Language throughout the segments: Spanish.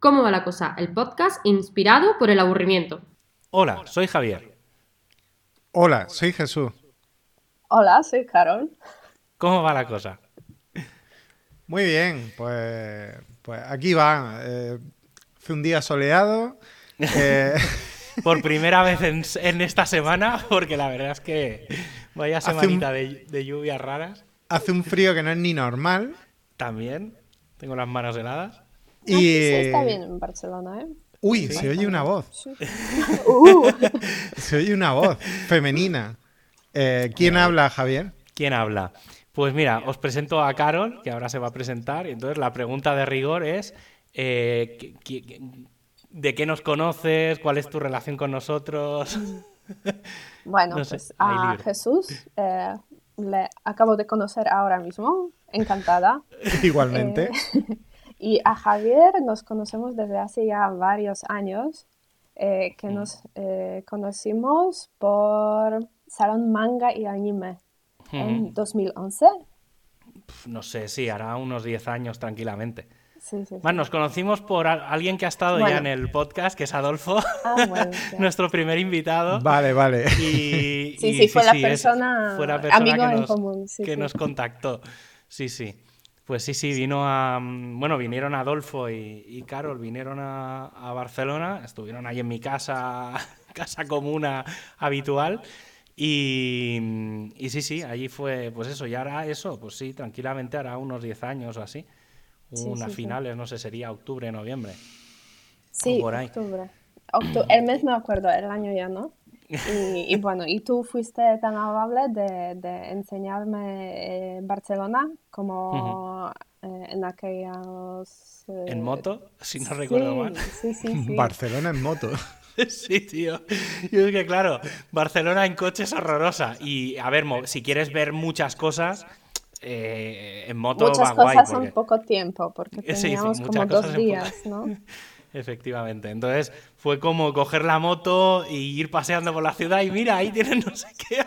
¿Cómo va la cosa? El podcast inspirado por el aburrimiento. Hola, soy Javier. Hola, soy Jesús. Hola, soy Carol. ¿Cómo va la cosa? Muy bien, pues, pues aquí va. Eh, fue un día soleado. eh, Por primera vez en, en esta semana, porque la verdad es que vaya un- semanita de, de lluvias raras. hace un frío que no es ni normal. También tengo las manos heladas. Y, sí, está bien en Barcelona, ¿eh? Uy, se oye una voz. Sí. Uh, Se oye una voz femenina. Eh, ¿Quién habla, Javier? ¿Quién habla? Pues mira, os presento a Carol, que ahora se va a presentar, y entonces la pregunta de rigor es eh, ¿qué- qué- ¿de qué nos conoces? ¿Cuál es tu relación con nosotros? bueno, No sé, pues a. Jesús eh, le acabo de conocer ahora mismo, encantada. Igualmente. Y a Javier nos conocemos desde hace ya varios años, eh, Mm. que nos eh, conocimos por Salón Manga y Anime en 2011. Pf, No sé, sí, hará unos 10 años tranquilamente. Sí, sí, sí. Más, nos conocimos por alguien que ha estado ya en el podcast, que es Adolfo, Ah, bueno, nuestro primer invitado. Vale, vale. Y, Sí, y sí, fue la es- persona- fue la persona amigo que, en nos, común, sí, que sí. nos contactó. Sí, sí. Pues sí, sí, vino a. mm, Bueno, vinieron Adolfo y, y Carol, vinieron a, a Barcelona, estuvieron ahí en mi casa, casa comuna habitual. Y, mm, y sí, sí, allí fue, pues eso, y ahora eso, pues sí, tranquilamente hará unos 10 años o así. Sí, Unas sí, sí. finales, no sé, sería octubre, noviembre. Sí, por ahí. octubre. Octu- el mes me acuerdo, el año ya no. Y, y bueno, y tú fuiste tan amable de, de enseñarme eh, Barcelona como eh, en aquellos... eh, En moto, si no recuerdo sí, mal. Sí, sí, sí. Barcelona en moto. Sí, tío. Y es que, claro, Barcelona en coche es horrorosa. Y, a ver, mo- si quieres ver muchas cosas, eh, en moto Muchas va guay. cosas porque- en poco tiempo, porque Sí, sí, teníamos muchas como dos en poco- días, ¿no? Efectivamente. Entonces, fue como coger la moto y ir paseando por la ciudad y mira, ahí tienen no sé qué,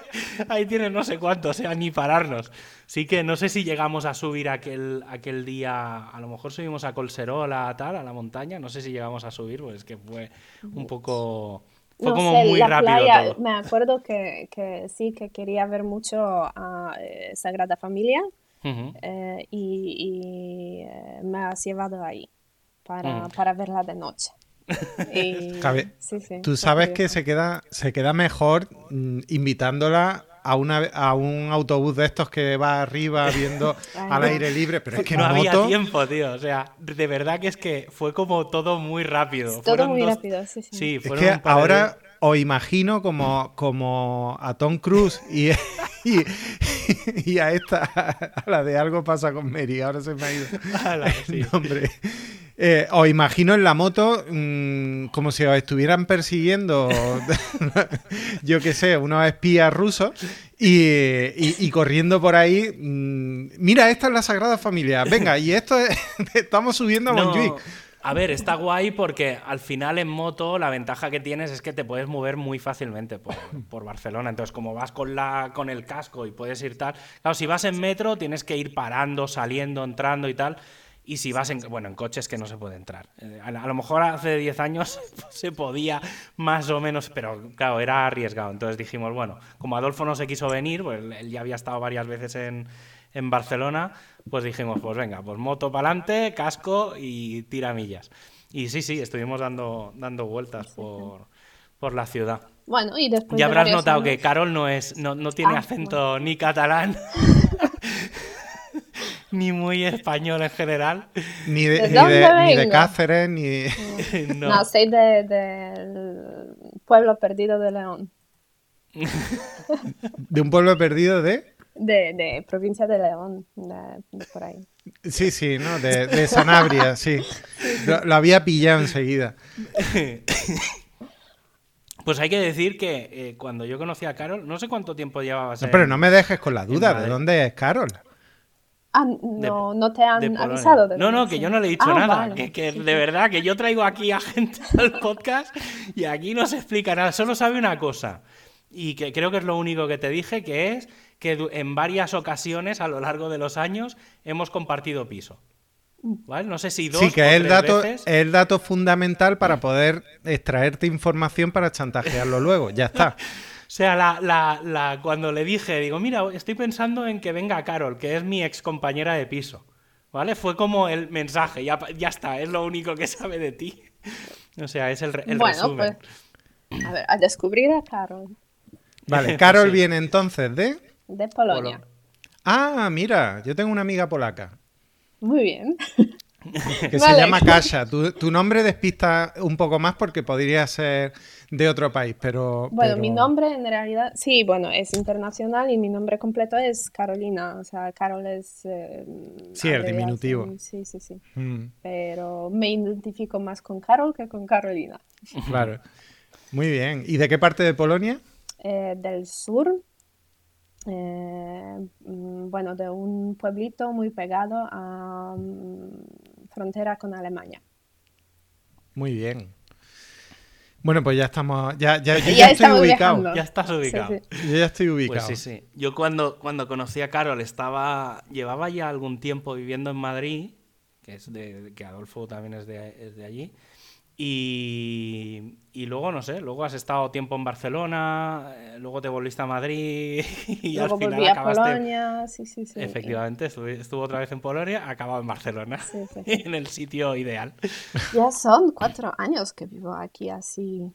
ahí tienen no sé cuánto, o sea, ni pararnos. Sí que no sé si llegamos a subir aquel, aquel día, a lo mejor subimos a Colserola, tal, a la montaña, no sé si llegamos a subir, pues es que fue un poco... Fue No como sé, muy la rápido playa, todo. me acuerdo que, que sí, que quería ver mucho a eh, Sagrada Familia. Ujú. eh, y, y, eh, me has llevado ahí para, Mm. para verla de noche. Y- sí, sí, Tú sabes que se queda, se queda mejor mm, invitándola a, una, a un autobús de estos que va arriba viendo Ay, al aire libre, pero es que no en había moto... tiempo, tío. O sea, de verdad que es que fue como todo muy rápido. Todo Fueron muy dos- rápido, sí, sí. Sí, Es fueron que par de ahora días. os imagino como, como a Tom Cruise y, y, y a esta, a la de algo pasa con Mary, ahora se me ha ido Ala, sí. el nombre. Eh, os imagino en la moto mm, como si os estuvieran persiguiendo, yo qué sé, unos espías rusos y, y- y corriendo por ahí. mm, mira, esta es la Sagrada Familia. Venga, y esto es, estamos subiendo a No, Montjuic. A ver, está guay porque al final en moto la ventaja que tienes es que te puedes mover muy fácilmente por, por Barcelona. Entonces, como vas con, la, con el casco y puedes ir tal. Claro, si vas en metro tienes que ir parando, saliendo, entrando y tal. Y si vas en, bueno, en coches que no se puede entrar. Eh, A, a lo mejor hace 10 años se podía más o menos, pero claro, era arriesgado. Entonces dijimos, bueno, como Adolfo no se quiso venir, pues él ya había estado varias veces en, en Barcelona, pues dijimos, pues venga, pues moto para adelante, casco y tiramillas. Y sí, sí, estuvimos dando, dando vueltas por, por la ciudad. Bueno, y después Ya de habrás notado que Carol no es, no, no tiene Ah, acento ni catalán, ni muy español en general. Ni de, ¿De ni de- ni de? Cáceres, ni de... No. No, soy de- del pueblo perdido de León, de un pueblo perdido de... de, de provincia de León, de, de por ahí. Sí, sí, ¿no? De, de Sanabria, sí. Lo, lo había pillado enseguida. Pues hay que decir que eh, cuando yo conocí a Carol, no sé cuánto tiempo llevabas. No, pero no me dejes con la duda. ¿De dónde es Carol? Ah, no, no te han avisado de No, no, que yo no le he dicho Ah, nada. vale. Que, que de verdad, que yo traigo aquí a gente al podcast y aquí no se explica nada. Solo sabe una cosa. Y que creo que es lo único que te dije, que es que en varias ocasiones a lo largo de los años hemos compartido piso. ¿Vale? No sé si dos Sí, que o es el, dato, veces. es el dato fundamental para poder extraerte información para chantajearlo luego. Ya está. O sea, la, la- la- cuando le dije, digo, mira, estoy pensando en que venga Carol, que es mi ex compañera de piso. ¿Vale? Fue como el mensaje, ya, ya está, es lo único que sabe de ti. O sea, es el, el bueno, resumen. pues, a ver, a descubrir a Carol Vale, Carol Sí. viene entonces de... de Polonia. Polo- Ah, mira, yo tengo una amiga polaca Muy bien. que se llama Kasia. Tu, tu nombre despista un poco más porque podría ser de otro país, pero... Bueno, pero- mi nombre en realidad, sí, bueno, es internacional y mi nombre completo es Carolina. O sea, Carol es... eh, Sí, el diminutivo. Sí, sí, sí. Mm, Pero me identifico más con Carol que con Carolina. claro. Muy bien. ¿Y de qué parte de Polonia? Eh, del sur, eh, mm, bueno, de un pueblito muy pegado a mm, frontera con Alemania. Muy bien. Bueno, pues ya estamos... Ya, ya, yo Ya ya, estoy ubicado. viajando. Ya estás ubicado. Sí, sí. Yo ya estoy Pues ubicado. sí, sí. Yo cuando, cuando conocí a Carol estaba. Llevaba ya algún tiempo viviendo en Madrid, que es de. que Adolfo también es de, es de allí. Y, y luego, no sé, luego has estado tiempo en Barcelona, eh, luego te volviste a Madrid y Luego al final volví a acabaste. Polonia, sí, sí, sí. Efectivamente, estuvo, otra vez en Polonia, acabado en Barcelona, Sí, sí. en el sitio ideal. Ya son cuatro años que vivo aquí así.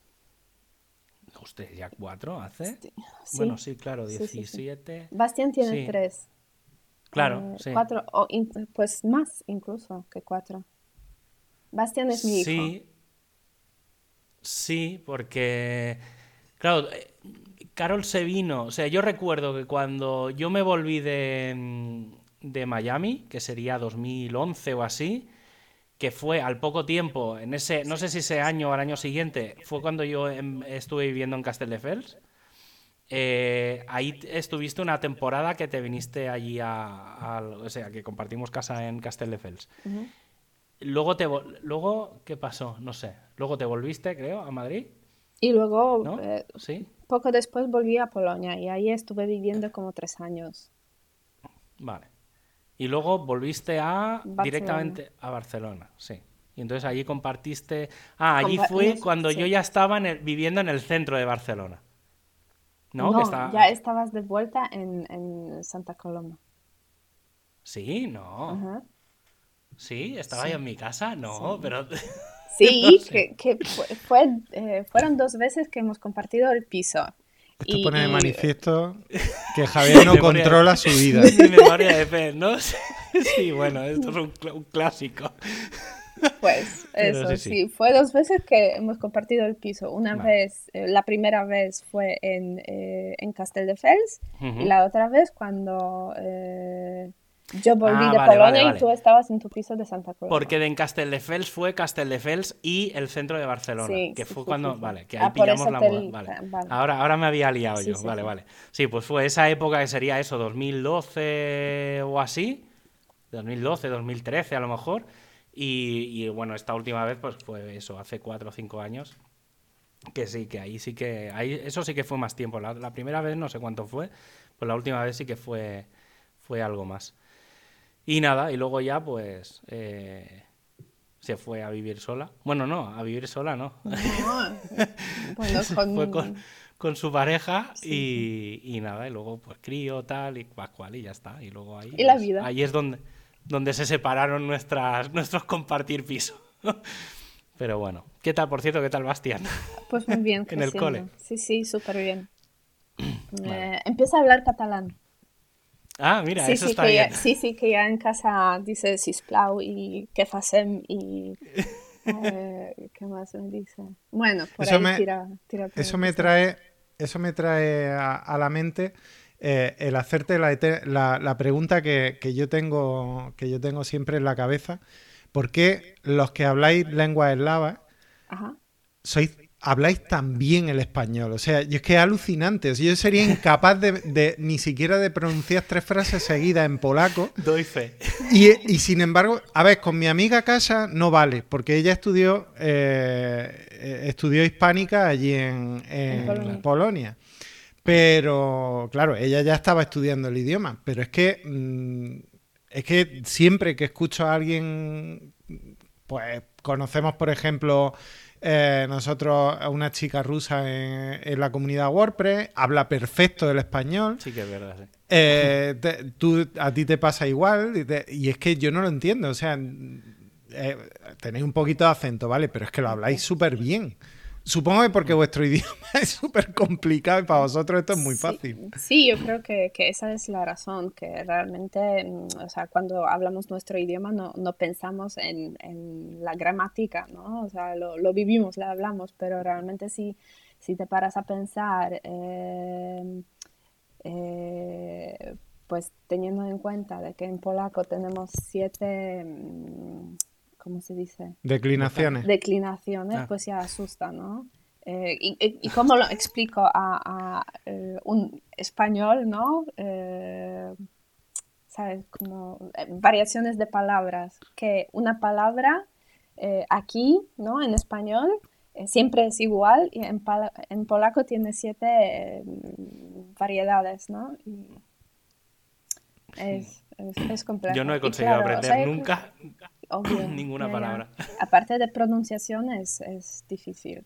Usted ya cuatro hace. Sí. Bueno, sí, claro, Sí, sí, sí. 17. Bastián tiene tres. Claro, Eh, sí. Cuatro, o pues más incluso que cuatro. Bastián es mi hijo. Sí, sí, porque, claro, eh, Carol se vino, o sea, yo recuerdo que cuando yo me volví de, mm, de Miami, que sería 2011 o así, que fue al poco tiempo, en ese, no sé si ese año o al año siguiente, fue cuando yo em, estuve viviendo en Castelldefels. Eh, ahí estuviste una temporada que te viniste allí a, o sea, que compartimos casa en Castelldefels. Ujú. Luego te luego qué pasó, no sé. Luego te volviste, creo, a Madrid, Y luego, ¿no? eh, Sí. poco después volví a Polonia y ahí estuve viviendo como tres años. Vale. Y luego volviste a Barcelona. directamente a Barcelona, sí. Y entonces allí compartiste. Ah, allí Compa- fue no, cuando sí. yo ya estaba en el- viviendo en el centro de Barcelona. ¿No? Que ya estabas de vuelta en, en Santa Coloma. Sí, no. Ajá. Sí, estaba yo en mi casa, no, pero Sí, No sé. que, que fue, fue, eh, fueron dos veces que hemos compartido el piso. Esto Y- pone de manifiesto que Javier no controla su vida. mi memoria de pez, ¿no? Sí, bueno, esto es un, cl- un clásico. Pues eso, sí, sí, sí. fue dos veces que hemos compartido el piso. Una Vale. vez, eh, la primera vez fue en, eh, en Castelldefels Ujú. y la otra vez cuando eh, yo volví Ah, de vale, Polonia vale, y tú estabas en tu piso de Santa Coloma. Porque de en Castelldefels fue Castelldefels y el centro de Barcelona, Sí, que sí, fue sí, cuando, vale, que Ah, ahí pillamos la moda, vale. ah. Ahora, ahora me había liado yo, vale, vale. Sí, pues fue esa época que sería eso, 2012 o así, 2012, 2013 a lo mejor, y, y, bueno, esta última vez pues fue eso, hace cuatro o cinco años, que sí, que ahí sí que, ahí, eso sí que fue más tiempo. La, la primera vez no sé cuánto fue, pues la última vez sí que fue, fue algo más. Y nada, y luego ya pues eh, se fue a vivir sola. Bueno, no, a vivir sola no. No, bueno, con, fue con, con su pareja y, y nada, y luego pues crío, tal, y cual, y ya está. Y luego ahí, Y la pues, vida. ahí es donde, donde se separaron nuestras, nuestros compartir piso. Pero bueno, ¿qué tal, por cierto, qué tal Bastián? Pues muy bien, En el creciendo. cole. Sí, sí, súper bien. Eh, empieza a hablar catalán. Ah, mira, sí, eso sí, está que bien. Ya, sí, sí, que ya en casa dice sisplau y qué facem y eh, qué más me dice. Bueno, por Eso ahí me- tira, tira por Eso me trae, eso me trae a, a la mente eh, el hacerte la, la- la pregunta que, que yo tengo, que yo tengo siempre en la cabeza. ¿Por qué los que habláis lenguas eslavas Ajá. sois, habláis tan bien el español? O sea, yo es que es alucinante. O sea, yo sería incapaz de, de ni siquiera de pronunciar tres frases seguidas en polaco. Doy fe. Y, y sin embargo, a ver, con mi amiga Casa no vale, porque ella estudió, eh, estudió hispánica allí en, en En Polonia. Polonia. Pero, claro, ella ya estaba estudiando el idioma, pero es que mm, es que siempre que escucho a alguien, pues conocemos, por ejemplo, eh, nosotros a una chica rusa en, la comunidad WordPress, habla perfecto el español. Sí que es verdad, sí. Eh, tú, a ti te pasa igual y, es que yo no lo entiendo. O sea, eh, tenéis un poquito de acento, ¿vale? Pero es que lo habláis súper bien. Supongo que porque vuestro idioma es súper complicado y para vosotros esto es muy fácil. Sí, yo creo que, esa es la razón, que realmente, mm, o sea, cuando hablamos nuestro idioma no, no pensamos en, la gramática, ¿no? O sea, lo, lo, vivimos, lo hablamos, pero realmente si, si te paras a pensar, em, eh, pues teniendo en cuenta de que en polaco tenemos siete mm, ¿cómo se dice? Declinaciones. Declinaciones, ah. pues ya asusta, ¿no? Eh, y, cómo lo explico a, eh, un español, ¿no? Eh, ¿Sabes? Como variaciones de palabras. Que una palabra aquí, ¿no? En español siempre es igual y en, en polaco tiene siete variedades, ¿no? Y es, es, complejo. Yo no he conseguido aprender nunca Ninguna palabra. Aparte de pronunciación es, difícil.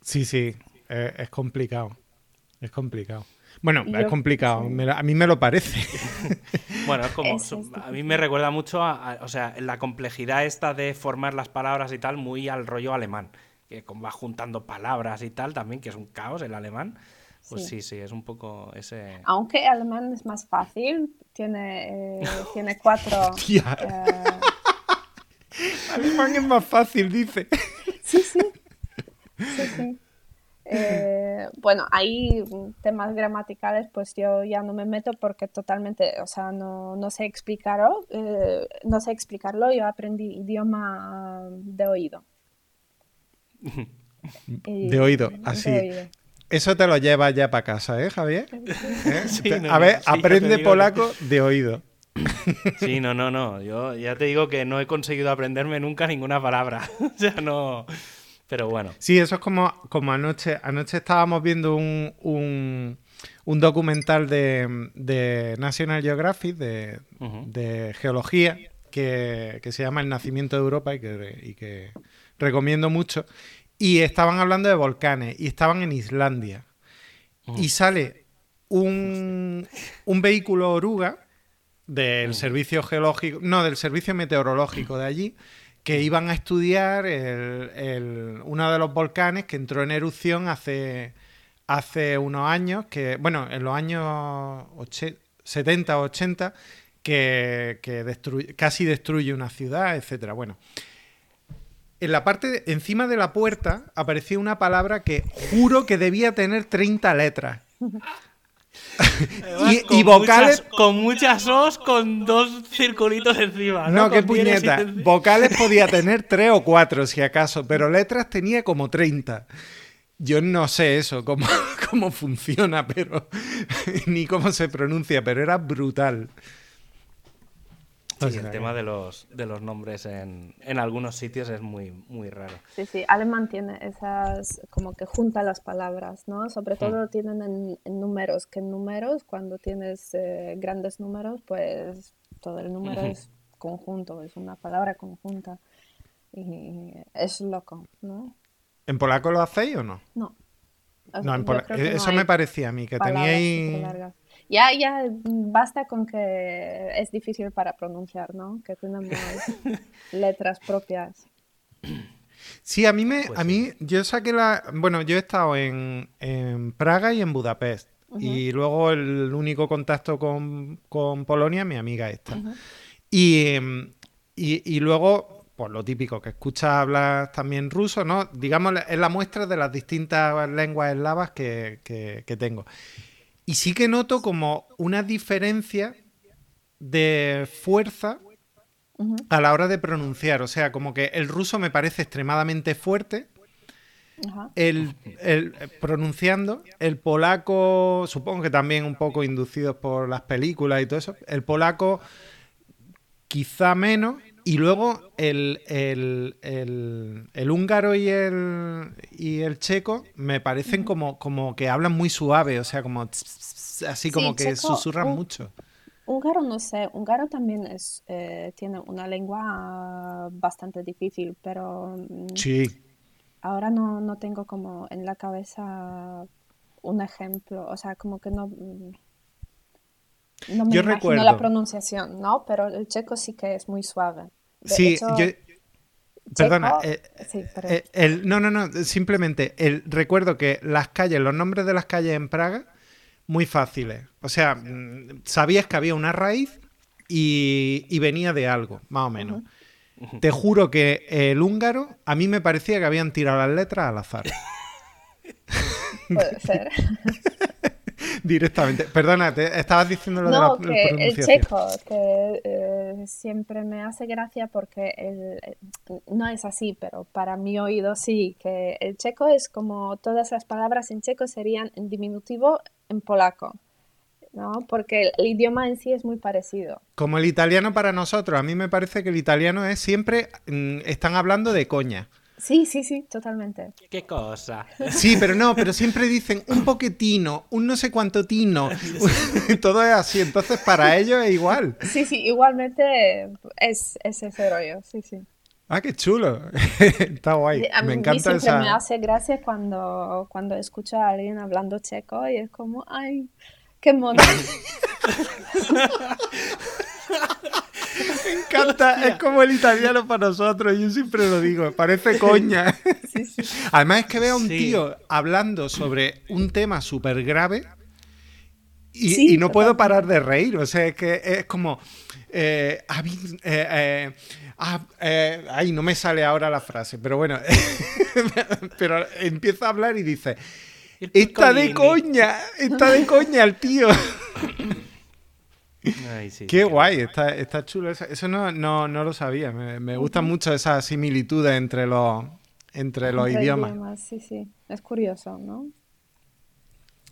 Sí, sí, es, complicado. Es complicado. Bueno, es complicado, a mí me lo parece. bueno, es como, a mí me recuerda mucho a, o sea, la complejidad esta de formar las palabras y tal, muy al rollo alemán, que va juntando palabras y tal también, que es un caos el alemán. Pues sí. sí, es un poco ese... Aunque alemán es más fácil, tiene, eh, tiene cuatro... Eh... alemán es más fácil, dice. Sí, sí. sí, sí. Eh, bueno, hay temas gramaticales, pues yo ya no me meto porque totalmente, o sea, no, no sé explicarlo, eh, no sé explicarlo, yo aprendí idioma de oído. De oído, así. De oído. Eso te lo llevas ya para casa, ¿eh, Javier? ¿Eh? a ver, aprende polaco de oído. Sí, no, no, no. Yo ya te digo que no he conseguido aprenderme nunca ninguna palabra. o sea, no. Pero bueno. Sí, eso es como, como anoche. Anoche estábamos viendo un, un, documental de, National Geographic de, geología que, se llama El nacimiento de Europa y que, y que recomiendo mucho. Y estaban hablando de volcanes y estaban en Islandia. Y sale un, vehículo oruga del servicio geológico, no, del servicio meteorológico de allí, que iban a estudiar uno de los volcanes que entró en erupción hace, hace unos años, que, bueno, en los años 70 o 80, que, casi destruye una ciudad, etcétera. Bueno, en la parte, encima de la puerta, aparecía una palabra que juro que debía tener 30 letras. y, vocales. con muchas os, con dos circulitos encima. No, qué puñeta. Vocales podía tener tres o cuatro, si acaso, pero letras tenía como 30. Yo no sé eso, cómo, cómo funciona, pero. ni cómo se pronuncia, pero era brutal. Sí, el tema de los, de los nombres en, algunos sitios es muy, muy raro. Sí, sí, alemán tiene esas, como que junta las palabras, ¿no? Sobre todo hmm. tienen en, números, que en números, cuando tienes eh, grandes números, pues todo el número es conjunto, es una palabra conjunta. Y es loco, ¿no? ¿En polaco lo hacéis o no? No. no, en polaco. Eso me parecía a mí, que teníais ya, ya basta con que es difícil para pronunciar, ¿no? Que tenemos letras propias. Sí, a mí me, pues a mí, yo saqué la, bueno, yo he estado en, Praga y en Budapest. Y luego el único contacto con, Polonia, mi amiga esta. y, y, luego, pues lo típico, que escuchas hablar también ruso, ¿no? Digamos, es la muestra de las distintas lenguas eslavas que, que tengo. Y sí que noto como una diferencia de fuerza a la hora de pronunciar. O sea, como que el ruso me parece extremadamente fuerte. El, pronunciando, el polaco, supongo que también un poco inducidos por las películas y todo eso, el polaco quizá menos, y luego el, húngaro y el, y el checo me parecen como, como que hablan muy suave, o sea, como así como que susurran mucho. húngaro no sé, húngaro también es, eh, tiene una lengua bastante difícil, pero mm, Sí. ahora no, no tengo como en la cabeza un ejemplo, o sea, como que no, mm, no me Yo imagino la pronunciación, ¿no? Pero el checo sí que es muy suave. De Sí, hecho, yo... Perdona, checo- eh, sí, perdón. eh, el, no, no, no, simplemente el, recuerdo que las calles, los nombres de las calles en Praga, muy fáciles. O sea, mm, sabías que había una raíz y, y venía de algo, más o menos. Te juro que el húngaro, a mí me parecía que habían tirado las letras al azar. Puede ser. Directamente. Perdona, te estabas diciendo lo de la que el checo, que eh, siempre me hace gracia porque el, eh, no es así, pero para mi oído sí, que el checo es como todas las palabras en checo serían en diminutivo en polaco, ¿no? Porque el, el idioma en sí es muy parecido. Como el italiano para nosotros, a mí me parece que el italiano es siempre, mm, están hablando de coña. Sí, sí, sí, totalmente. ¿Qué cosa? Sí, pero no, pero siempre dicen un poquetino, un no sé cuánto tino. Todo es así, entonces para ellos es igual. Sí, sí, igualmente es, es ese rollo, sí, sí. Ah, qué chulo. Está guay. A Me mí encanta siempre me esa. hace gracia cuando, cuando escucho a alguien hablando checo y es como, ay, qué mono. Me encanta, es como el italiano para nosotros, yo siempre lo digo, parece coña. Sí, sí. Además es que veo a un Sí. tío hablando sobre un tema súper grave y, Sí, y no puedo parar de reír, o sea, es que es como... eh, eh, eh, ah, eh, ay, no me sale ahora la frase, pero bueno, pero empieza a hablar y dice, está de piccolini". coña, está de coña el tío. Ay, sí, Qué guay, está, está chulo. Eso, eso no, no, no lo sabía. Me, me gustan mucho esas similitudes entre los, entre los Entre idiomas. Sí, sí. Es curioso, ¿no?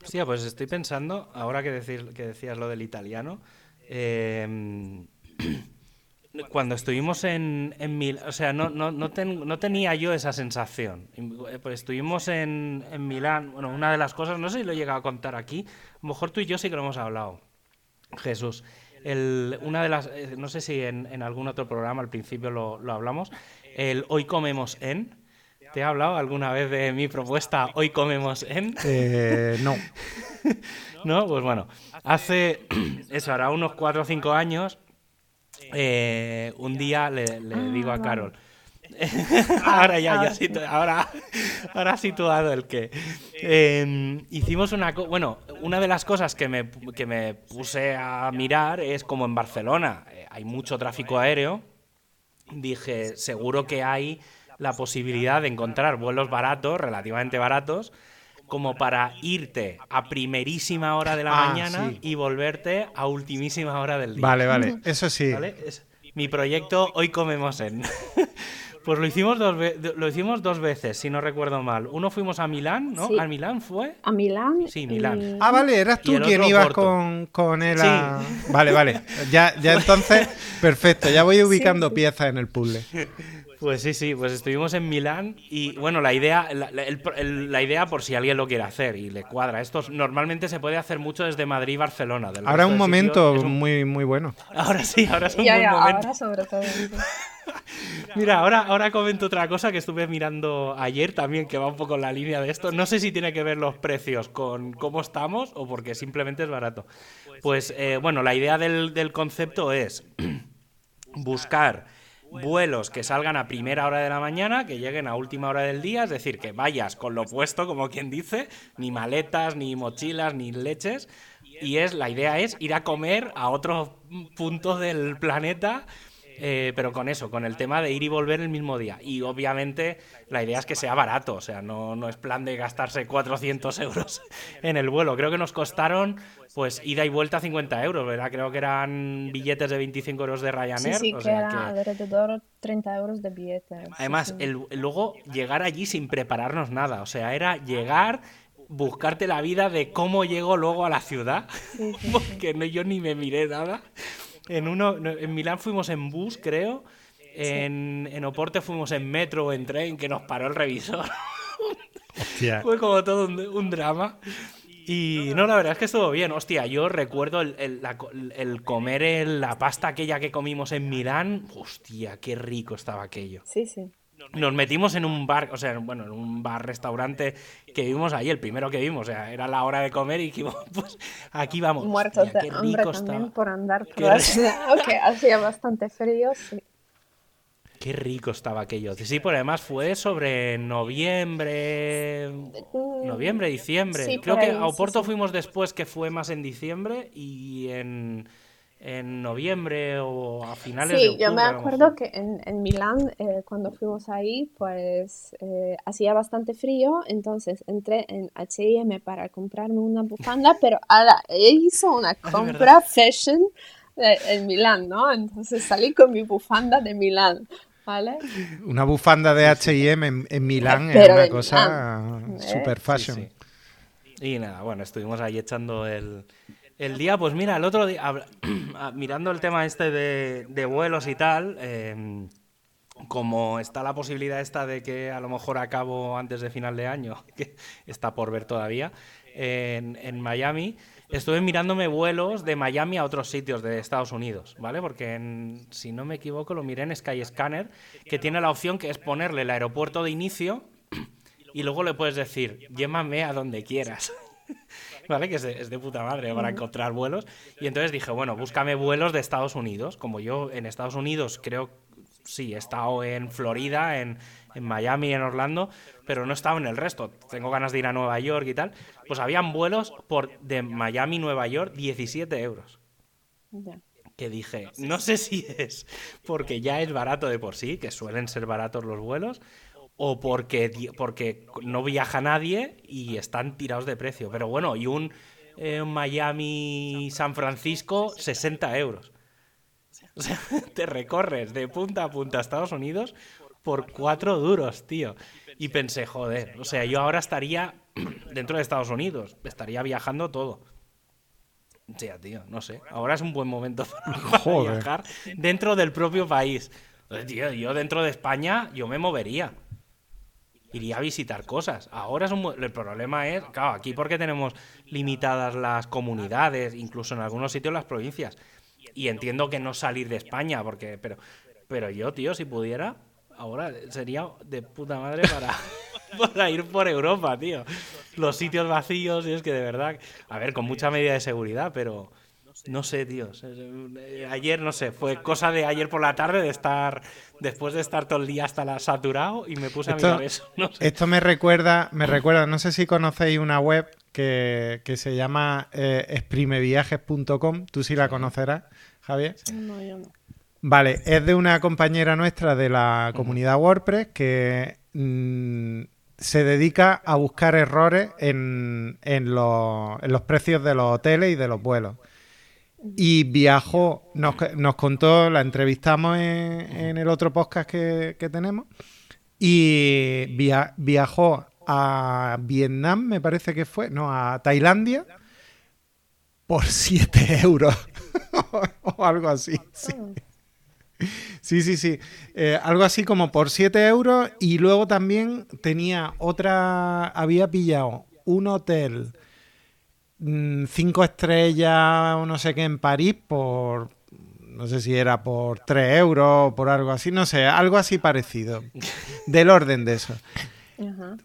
Hostia, pues estoy pensando, ahora que, decir, que decías lo del italiano, eh, cuando estuvimos en, en Milán, o sea, no, no, no, ten- no tenía yo esa sensación. Eh, Pues estuvimos en, en Milán, bueno, una de las cosas, no sé si lo he llegado a contar aquí, a lo mejor tú y yo sí que lo hemos hablado, Jesús. El, una de las, eh, no sé si en, en algún otro programa al principio lo, lo hablamos, el Hoy comemos en. ¿Te he hablado alguna vez de mi propuesta Hoy comemos en? Eh, no. ¿No? Pues bueno, hace eso, hará unos 4 o 5 años, eh, un día le, le Ah, digo a. Carol. ahora ya, ahora situ- ahora, situado el que. Eh, hicimos una. co- Bueno, una de las cosas que me, que me puse a mirar es como en Barcelona eh, hay mucho tráfico aéreo. Dije, seguro que hay la posibilidad de encontrar vuelos baratos, relativamente baratos, como para irte a primerísima hora de la Ah, mañana sí. y volverte a ultimísima hora del día. Vale, vale. Eso sí. ¿Vale? Es mi proyecto Hoy comemos en. pues lo hicimos dos ve- lo hicimos dos veces, si no recuerdo mal. Uno fuimos a Milán, ¿no? Sí. ¿A Milán fue? A Milán. Sí, Milán. y- Ah, vale, eras tú quien ibas con, con él Sí. a... Vale, vale. Ya, ya entonces, perfecto. Ya voy ubicando sí. piezas en el puzzle. Pues sí, sí, pues estuvimos en Milán y bueno, la idea, la, la- el- el- la idea por si alguien lo quiere hacer y le cuadra. Esto normalmente se puede hacer mucho desde Madrid y Barcelona. del Ahora un momento sitios es un- muy, muy bueno. Ahora sí, ahora es un Ya, buen ya, momento. ahora sobre todo. Mira, ahora, ahora comento otra cosa que estuve mirando ayer también, que va un poco en la línea de esto. No sé si tiene que ver los precios con cómo estamos o porque simplemente es barato. Pues eh, bueno, la idea del, del concepto es buscar vuelos que salgan a primera hora de la mañana, que lleguen a última hora del día, es decir, que vayas con lo puesto, como quien dice, ni maletas, ni mochilas, ni leches. Y es la idea es ir a comer a otros puntos del planeta eh, pero con eso, con el tema de ir y volver el mismo día. Y obviamente la idea es que sea barato, o sea, no, no es plan de gastarse 400 euros en el vuelo. Creo que nos costaron, pues, ida y vuelta 50 euros, ¿verdad? Creo que eran billetes de 25 euros de Sí, Ryanair. sí, o que sea era que- alrededor 30 euros de billetes. sí, Además, sí. el, luego llegar allí sin prepararnos nada, o sea, era llegar, buscarte la vida de cómo llego luego a la ciudad, Sí, sí, sí. porque no, yo ni me miré nada. En, uno, no, en Milán fuimos en bus, creo. En, en Oporto fuimos en metro o en tren, que nos paró el revisor. Fue como todo un, un drama. Y no, la verdad es que estuvo bien. Hostia, yo recuerdo el, el- la co- el comer el- la pasta aquella que comimos en Milán. Hostia, qué rico estaba aquello. Sí, sí. Nos metimos en un bar, o sea, bueno, en un bar-restaurante que vimos ahí, el primero que vimos, o sea, era la hora de comer y dijimos, pues aquí vamos. Muertos Hostia, de qué hambre también estaba. por andar por la ciudad, aunque hacía bastante frío, sí. Qué rico estaba aquello. Sí, por además fue sobre noviembre, noviembre, diciembre. Sí, Creo que a sí, Oporto sí. fuimos después, que fue más en diciembre y en, en noviembre o a finales de Sí, octubre. yo me acuerdo que en, en Milán, eh, cuando fuimos ahí, pues eh, hacía bastante frío, entonces entré en H&M para comprarme una bufanda, pero ahora hizo una Ah, compra fashion eh, en Milán, ¿no? Entonces salí con mi bufanda de Milán, ¿vale? Una bufanda de H&M en, en Milán es Pero una de cosa Milán, ¿eh? super Sí, fashion. sí. Y nada, bueno, estuvimos ahí echando el, el día. Pues mira, el otro día, ah, mirando el tema este de, vuelos y tal, eh, como está la posibilidad esta de que a lo mejor acabo antes de final de año, que está por ver todavía, en, Miami, estuve mirándome vuelos de Miami a otros sitios de Estados Unidos, ¿vale? Porque si no me equivoco lo miré en Skyscanner, que tiene la opción que es ponerle el aeropuerto de inicio y luego le puedes decir, llévame a donde quieras. ¿Vale? Que es de, es de puta madre para encontrar vuelos. Y entonces dije, bueno, búscame vuelos de Estados Unidos. Como yo en Estados Unidos creo, sí, he estado en Florida, en, en Miami, en Orlando, pero no he estado en el resto. Tengo ganas de ir a Nueva York y tal. Pues habían vuelos por de Miami, Nueva York, 17 euros que dije, no sé si es porque ya es barato de por sí, que suelen ser baratos los vuelos, o porque, porque no viaja nadie y están tirados de precio. Pero bueno, y un eh, Miami-San Francisco, 60 euros. O sea, te recorres de punta a punta a Estados Unidos por cuatro duros, tío. Y pensé, joder, o sea, yo ahora estaría dentro de Estados Unidos, estaría viajando todo. O sea, tío, no sé. Ahora es un buen momento para Joder. viajar dentro del propio país. Tío, yo dentro de España, yo me movería. Iría a visitar cosas. Ahora es un el problema es, claro, aquí porque tenemos limitadas las comunidades, incluso en algunos sitios las provincias. Y entiendo que no salir de España, porque, pero, pero yo, tío, si pudiera, ahora sería de puta madre para, para ir por Europa, tío. Los sitios vacíos, y es que de verdad, a ver, con mucha medida de seguridad, pero no sé, tío. se- se- Ayer, no sé, fue cosa de ayer por la tarde de estar, después de estar todo el día hasta la saturado y me puse a Esto- mirar eso. No sé. Esto me recuerda, me recuerda, no sé si conocéis una web que, que se llama eh, exprimeviajes.com, tú sí la conocerás, Javier. No, yo no. Vale, es de una compañera nuestra de la comunidad WordPress que mm, se dedica a buscar errores en, en los, en los precios de los hoteles y de los vuelos. Y viajó, nos, nos contó, la entrevistamos en, en el otro podcast que, que tenemos, y via- viajó a Vietnam, me parece que fue, no, a Tailandia, por 7 euros o algo así. sí. Sí, sí. Eh, algo así como por 7 euros y luego también tenía otra, había pillado un hotel 5 estrellas o no sé qué en París por, no sé si era por 3 euros o por algo así, no sé, algo así parecido, del orden de eso. Ajá.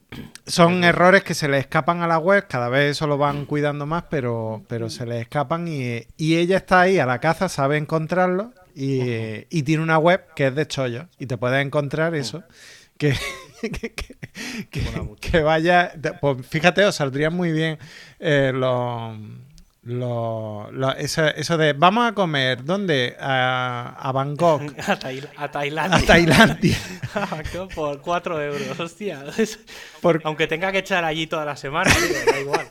Son errores que se le escapan a la web, cada vez eso lo van cuidando más, pero, pero se les escapan y, y ella está ahí a la caza, sabe encontrarlo y, y tiene una web que es de chollos y te puedes encontrar eso. Que, que, vaya, pues fíjate, os saldría muy bien eh, los- los- los- eso, eso de vamos a comer, ¿dónde? A, a Bangkok, A, Tail- a Tailandia. a Tailandia. por 4 euros, hostia. Por- Aunque tenga que echar allí toda la semana, tío, da igual.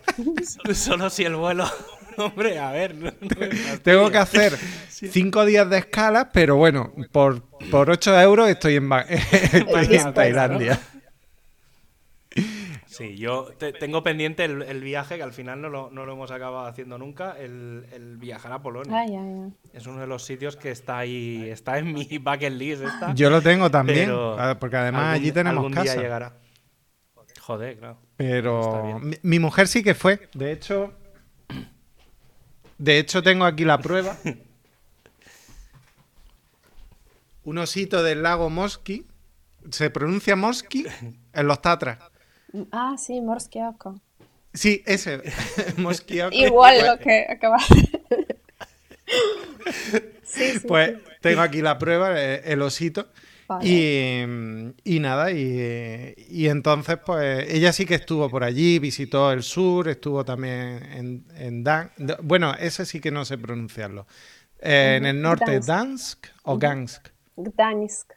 Solo si el vuelo. Hombre, a ver. no- no. Tengo que hacer cinco días de escala, pero bueno, por, por 8 euros estoy en, Ba- estoy en Tailandia. Sí, yo te- tengo pendiente el, el viaje, que al final no lo, no lo hemos acabado haciendo nunca, el, el viajar a Polonia. Ay, ay, ay. Es uno de los sitios que está ahí, está en mi bucket list. Yo lo tengo también, pero ah, porque además algún- allí tenemos algún día casa. llegará. Joder, claro. Pero mi, mi mujer sí que fue. De hecho, de hecho tengo aquí la prueba. Un osito del lago Mosky. Se pronuncia Mosky en los Tatras. Ah, sí, Morsquiaco. Sí, ese. Mosky. Igual lo que acabas de... sí, sí, Pues sí. tengo aquí la prueba, eh, el osito. Vale. Y, y nada, y, y entonces pues ella sí que estuvo por allí, visitó el sur, estuvo también en, en Dan- Bueno, ese sí que no sé pronunciarlo. Eh, En el norte. Dansk o Gansk. Gdańsk.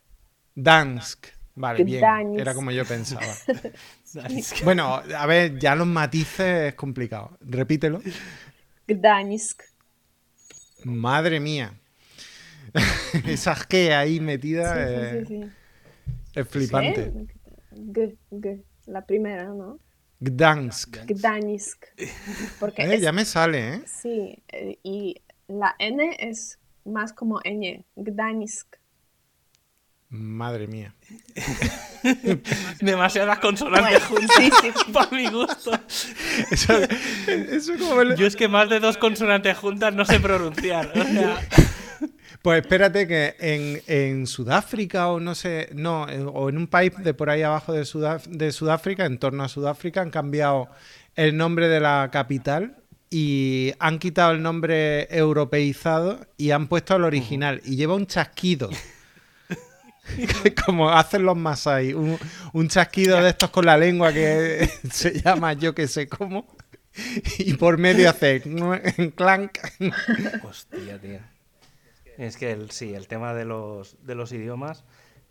Dansk. Vale, bien. Gdansk. Era como yo pensaba. Bueno, a ver, ya los matices es complicado. Repítelo. Gdańsk. Madre mía. Esa G ahí metida Sí, sí, sí, sí. es flipante. G, G, la primera, ¿no? Gdansk. Gdańsk. Porque Eh, es- ya me sale, ¿eh? sí, eh, y la N es más como ñ, Gdańsk. Madre mía. Demasiadas consonantes juntas Sí, sí, sí. para mi gusto. Eso, eso como el- Yo es que más de dos consonantes juntas no sé pronunciar. O sea, Pues espérate que en, en Sudáfrica o no sé, no, en- o en un país de por ahí abajo de, Sudaf- de Sudáfrica, en torno a Sudáfrica, han cambiado el nombre de la capital y han quitado el nombre europeizado y han puesto el original y lleva un chasquido. Como hacen los masai, un, un chasquido de estos con la lengua que se llama yo que sé cómo. Y por medio hace clank. hostia, tío. Es que el, sí, el tema de los, de los idiomas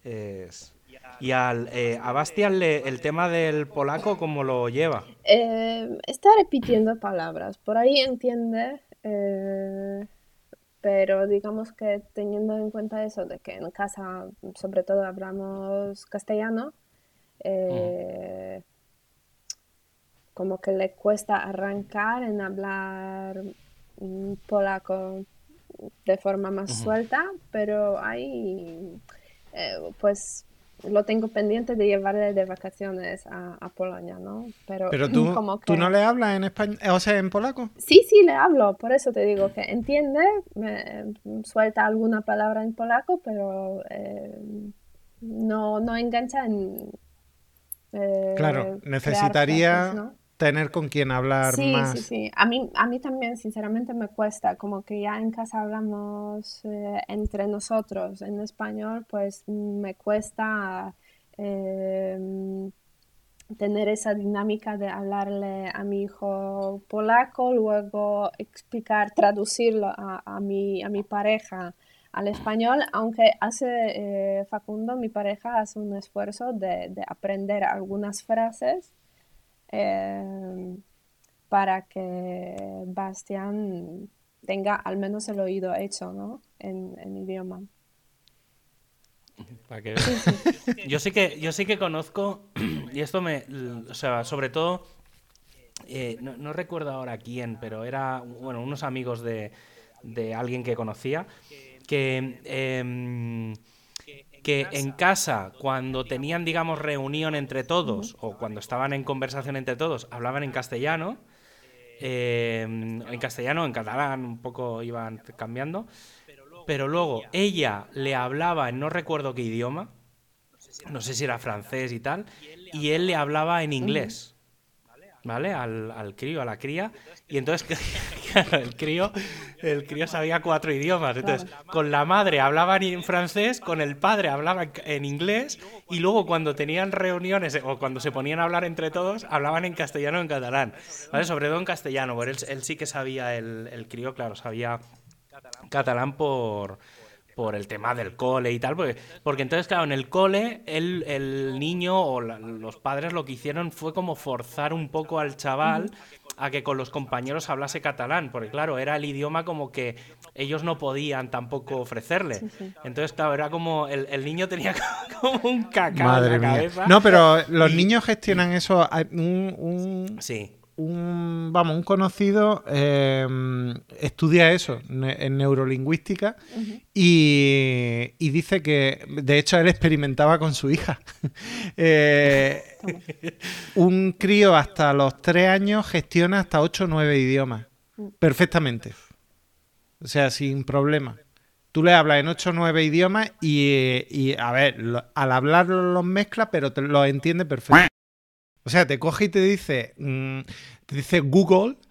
es... Y al, eh, a Bastian le- el tema del polaco, ¿cómo lo lleva? Eh, está repitiendo palabras, por ahí entiende, eh, pero digamos que teniendo en cuenta eso de que en casa sobre todo hablamos castellano, eh, como que le cuesta arrancar en hablar mm, polaco de forma más suelta, pero ahí eh, pues lo tengo pendiente de llevarle de vacaciones a, a Polonia, ¿no? Pero, Pero tú, como tú no le hablas en español, o sea, en polaco. Sí, sí, le hablo, por eso te digo que entiende, me suelta alguna palabra en polaco, pero eh, no, no engancha en... eh, Claro, necesitaría frases, ¿no? Tener con quien hablar Sí, más. sí, sí. A mí, a mí también, sinceramente, me cuesta. Como que ya en casa hablamos eh, entre nosotros en español, pues mm, me cuesta eh, tener esa dinámica de hablarle a mi hijo polaco, luego explicar, traducirlo a, a mi, a mi pareja al español, aunque hace eh, Facundo, mi pareja, hace un esfuerzo de, de aprender algunas frases eh, para que Bastián tenga al menos el oído hecho, ¿no? En, en idioma. Para que. Yo sí que, yo sí que conozco, y esto me, o sea, sobre todo, eh, no, no recuerdo ahora quién, pero era, bueno, unos amigos de, de alguien que conocía, que, em, que en casa, cuando tenían, digamos, reunión entre todos, o cuando estaban en conversación entre todos, hablaban en castellano, eh, en castellano, en catalán, un poco iban cambiando, pero luego ella le hablaba en no recuerdo qué idioma, no sé si era francés y tal, y él le hablaba en inglés. ¿Vale? Al, al crío, a la cría. Y entonces, el crío, el crío sabía cuatro idiomas. Entonces, con la madre hablaban en francés, con el padre hablaban en inglés, y luego cuando tenían reuniones o cuando se ponían a hablar entre todos, hablaban en castellano o en catalán. ¿Vale? Sobre todo en castellano, porque él, él sí que sabía, el, el crío, claro, sabía catalán por, por el tema del cole y tal, porque, porque entonces, claro, en el cole el, el niño o la- los padres lo que hicieron fue como forzar un poco al chaval a que con los compañeros hablase catalán, porque claro, era el idioma como que ellos no podían tampoco ofrecerle. Entonces, claro, era como el, el niño tenía como un cacao Madre en la mía. cabeza. No, pero los niños gestionan eso. Un, un, Sí. Un- vamos, un conocido eh, estudia eso ne- en neurolingüística y, y dice que, de hecho, él experimentaba con su hija. Eh. Un crío hasta los 3 años gestiona hasta 8 o 9 idiomas. Perfectamente. O sea, sin problema. Tú le hablas en 8 o 9 idiomas y, y, a ver, lo- al hablarlo los mezcla, pero te los entiende perfecto. O sea, te coge y te dice, mm, te dice Google